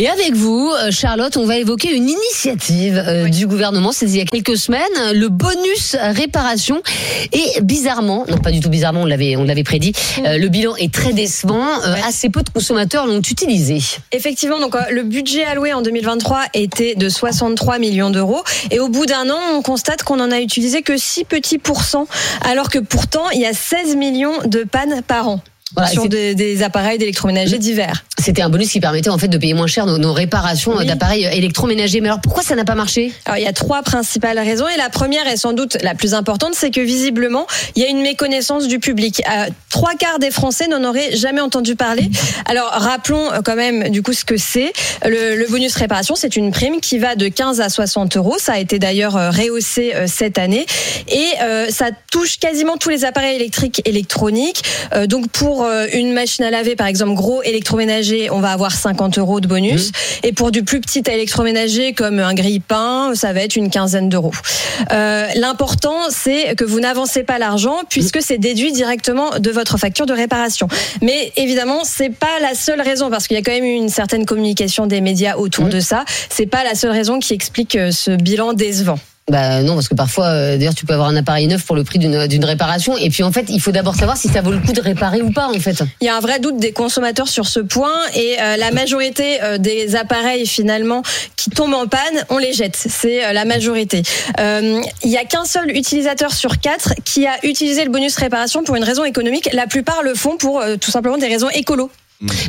Et avec vous, euh, Charlotte, on va évoquer une initiative euh, du gouvernement. C'est il y a quelques semaines, le bonus réparation. Et bizarrement, non pas du tout bizarrement, on l'avait, on l'avait prédit, euh, le bilan est très décevant. Assez peu de consommateurs l'ont utilisé. Effectivement, donc le budget alloué en 2023 était de 63 millions d'euros et au bout d'un an, on constate qu'on en a utilisé que 6 petits pourcents, alors que pourtant il y a 16 millions de pannes par an. Voilà, sur des, des appareils d'électroménager divers. C'était un bonus qui permettait en fait de payer moins cher nos, nos réparations euh, Oui. d'appareils électroménagers. Mais alors pourquoi ça n'a pas marché? Alors il y a trois principales raisons et la première est sans doute la plus importante, c'est que visiblement il y a une méconnaissance du public. Euh, trois quarts des Français n'en auraient jamais entendu parler. Alors rappelons euh, quand même du coup ce que c'est. Le, le bonus réparation, c'est une prime qui va de 15 à 60 euros. Ça a été d'ailleurs euh, rehaussé euh, cette année et euh, ça touche quasiment tous les appareils électriques électroniques. Euh, donc pour euh, une machine à laver par exemple gros électroménager, on va avoir 50 euros de bonus et pour du plus petit électroménager comme un grille-pain, ça va être une quinzaine d'euros. Euh, L'important, c'est que vous n'avancez pas l'argent puisque c'est déduit directement de votre facture de réparation. Mais évidemment, c'est pas la seule raison parce qu'il y a quand même eu une certaine communication des médias autour Mhm. de ça. C'est pas la seule raison qui explique euh, ce bilan décevant. Bah non, parce que parfois, euh, d'ailleurs, tu peux avoir un appareil neuf pour le prix d'une réparation. Et puis en fait, il faut d'abord savoir si ça vaut le coup de réparer ou pas, en fait. Il y a un vrai doute des consommateurs sur ce point et euh, la majorité euh, des appareils finalement qui tombent en panne, on les jette. C'est euh, la majorité. Euh, il y a qu'un seul utilisateur sur quatre qui a utilisé le bonus réparation pour une raison économique. La plupart le font pour euh, tout simplement des raisons écolo.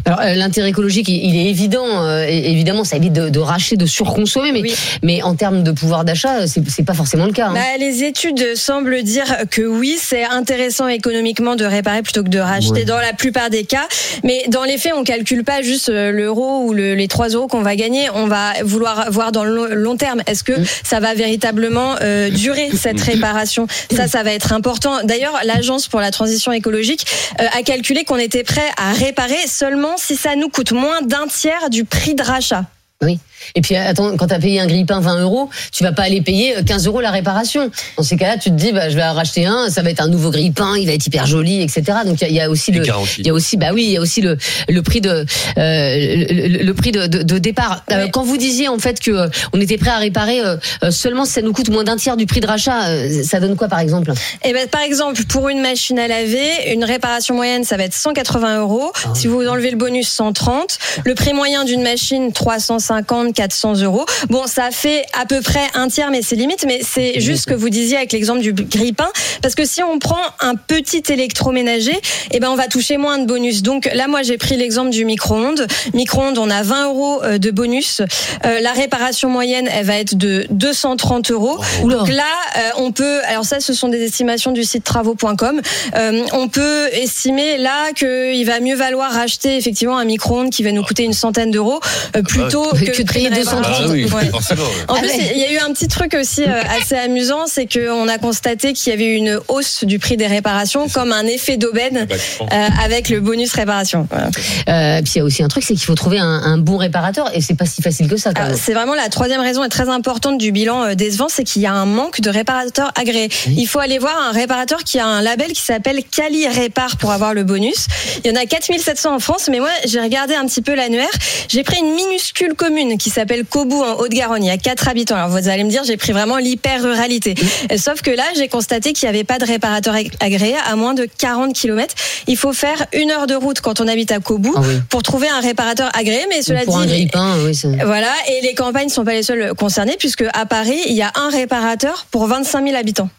Alors euh, l'intérêt écologique, il il est évident. euh, et évidemment, ça évite de, de racheter, de surconsommer. Mais, Oui. mais en termes de pouvoir d'achat, c'est c'est pas forcément le cas. hein. Bah, les études semblent dire que oui, c'est intéressant économiquement de réparer plutôt que de racheter Ouais. dans la plupart des cas. Mais dans les faits, on calcule pas juste euh, l'euro ou le- les 3 euros qu'on va gagner. On va vouloir voir dans le long- long terme. Est-ce que Mm. ça va véritablement euh, durer cette réparation? Ça, ça va être important. D'ailleurs, l'Agence pour la transition écologique euh, a calculé qu'on était prêt à réparer seulement si ça nous coûte moins d'un tiers du prix de rachat. Oui. Et puis attends, quand tu as payé un grille-pain 20 euros, tu vas pas aller payer euh, 15 euros la réparation. Dans ces cas-là, tu te dis, bah, je vais en racheter un, ça va être un nouveau grille-pain, il va être hyper joli, etc. Donc il y, a- il y a aussi le, il y a aussi, bah oui, il y a aussi le, le prix de, euh, le, prix de, de- de départ. Euh, quand vous disiez en fait que euh, on était prêt à réparer euh, euh, seulement si ça nous coûte moins d'un tiers du prix de rachat, euh, ça donne quoi par exemple? Eh ben, par exemple, pour une machine à laver, une réparation moyenne, ça va être 180 euros. Si vous enlevez le bonus, 130. Le prix moyen d'une machine, 350, 400 euros. Bon, ça fait à peu près un tiers, mais c'est limite. Mais c'est juste ce que vous disiez avec l'exemple du grille-pain. Parce que si on prend un petit électroménager, eh ben, on va toucher moins de bonus. Donc là, moi, j'ai pris l'exemple du micro-ondes. Micro-ondes, on a 20 euros euh, de bonus. Euh, la réparation moyenne, elle va être de 230 euros. Oula. Donc là, euh, on peut, alors ça, ce sont des estimations du site travaux.com. Euh, on peut estimer là qu'il va mieux valoir racheter effectivement un micro-ondes qui va nous coûter une centaine d'euros euh, plutôt oui. que, Que de payer une 230. réparation. Ah oui, Ouais. forcément. ouais. En Ah plus, il y a eu un petit truc aussi euh, assez amusant, c'est qu'on a constaté qu'il y avait eu une hausse du prix des réparations comme un effet d'aubaine euh, avec le bonus réparation. Voilà. euh, Puis il y a aussi un truc, c'est qu'il faut trouver un, un bon réparateur et c'est pas si facile que ça. Même. C'est vraiment la troisième raison et très importante du bilan euh, décevant, c'est qu'il y a un manque de réparateurs agréés. Oui. Il faut aller voir un réparateur qui a un label qui s'appelle Cali Répar pour avoir le bonus. Il y en a 4700 en France, mais moi j'ai regardé un petit peu l'annuaire. J'ai pris une minuscule commune qui s'appelle Cobou en Haute-Garonne. Il y a 4 habitants. Alors vous allez me dire, j'ai pris vraiment l'hyper-ruralité. Euh, Sauf que là, j'ai constaté qu'il n'y avait pas de réparateur ag- agréé à moins de 40 km. Il faut faire une heure de route quand on habite à Cobou Ah oui. pour trouver un réparateur agréé. Mais cela Pour un dit, grille-pain, oui. c'est- voilà, et les campagnes ne sont pas les seules concernées, puisque à Paris, il y a un réparateur pour 25 000 habitants.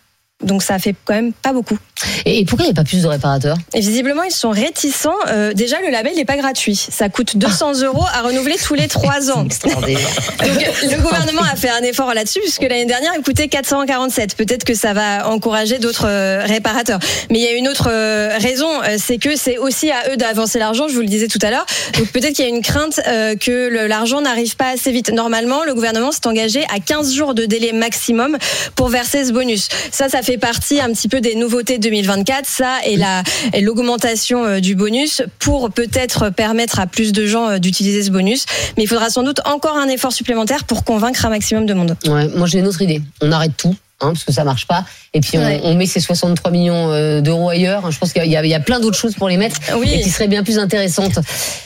Donc ça fait quand même pas beaucoup. Et, pourquoi il n'y a pas plus de réparateurs? Et visiblement, ils sont réticents. Euh, déjà, le label n'est pas gratuit. Ça coûte 200 euros à renouveler tous les trois ans. Extraordinaire. Donc, le gouvernement a fait un effort là-dessus, puisque l'année dernière, il coûtait 447. Peut-être que ça va encourager d'autres euh, réparateurs. Mais il y a une autre euh, raison, c'est que c'est aussi à eux d'avancer l'argent, je vous le disais tout à l'heure. Donc peut-être qu'il y a une crainte que l'argent n'arrive pas assez vite. Normalement, le gouvernement s'est engagé à 15 jours de délai maximum pour verser ce bonus. Ça, ça fait partie un petit peu des nouveautés 2024. Ça et la et l'augmentation euh, du bonus pour peut-être permettre à plus de gens euh, d'utiliser ce bonus. Mais il faudra sans doute encore un effort supplémentaire pour convaincre un maximum de monde. Ouais, moi j'ai une autre idée. On arrête tout. hein, parce que ça marche pas. Et puis on, Ouais. on met ces 63 millions euh, d'euros ailleurs. Je pense qu'il y, a- il y a plein d'autres choses pour les mettre Oui. et qui seraient bien plus intéressantes.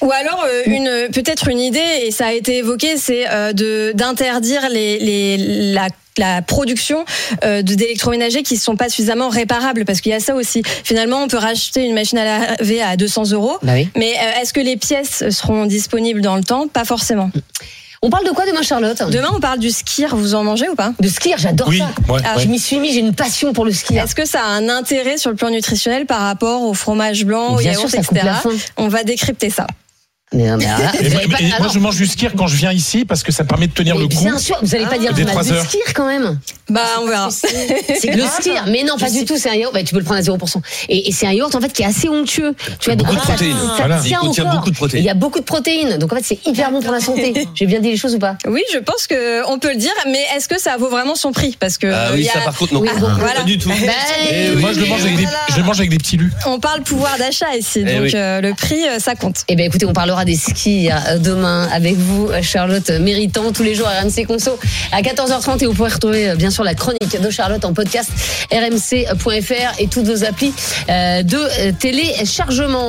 Ou alors une peut-être une idée et ça a été évoqué, c'est de d'interdire les, les la la production euh, d'électroménagers qui ne sont pas suffisamment réparables parce qu'il y a ça aussi. Finalement, on peut racheter une machine à laver à 200 euros, Bah oui. mais euh, est-ce que les pièces seront disponibles dans le temps? Pas forcément. On parle de quoi demain, Charlotte? Demain, on parle du skir. Vous en mangez ou pas? De skier, j'adore Oui, ça. ouais, Ah, ouais. Je m'y suis mis, j'ai une passion pour le skier. Est-ce que ça a un intérêt sur le plan nutritionnel par rapport au fromage blanc, au Bien yaourt, sûr, ça coupe etc. On va décrypter ça. Mais, non, mais Et moi, je mange du skir quand je viens ici parce que ça me permet de tenir mais le coup. bien sûr, vous allez pas dire Des du trois de heures. skier quand même. Bah, on verra. C'est que le skier, mais non, pas du tout. C'est un yaourt. Bah, tu peux le prendre à 0%. Et, et c'est un yaourt en fait qui est assez onctueux. Tu donc beaucoup de protéines. Ça, Voilà. tient Il au contient corps. beaucoup de protéines. Il y a beaucoup de protéines. Donc en fait, c'est hyper bon pour la santé. J'ai bien dit les choses ou pas Oui, je pense que on peut le dire, mais est-ce que ça vaut vraiment son prix? Parce que Ah oui, y a- ça par contre, non. Oui, bon, voilà. Pas du tout. Bah, moi, je le mange avec des, petits lus. on parle pouvoir d'achat ici, Eh donc euh, le prix, euh, ça compte. Eh bien, écoutez, on parlera des skis euh, demain avec vous, euh, Charlotte Méritant, tous les jours à RMC Conso à 14h30. Et vous pourrez retrouver, euh, bien sûr, la chronique de Charlotte en podcast rmc.fr et toutes vos applis de téléchargement.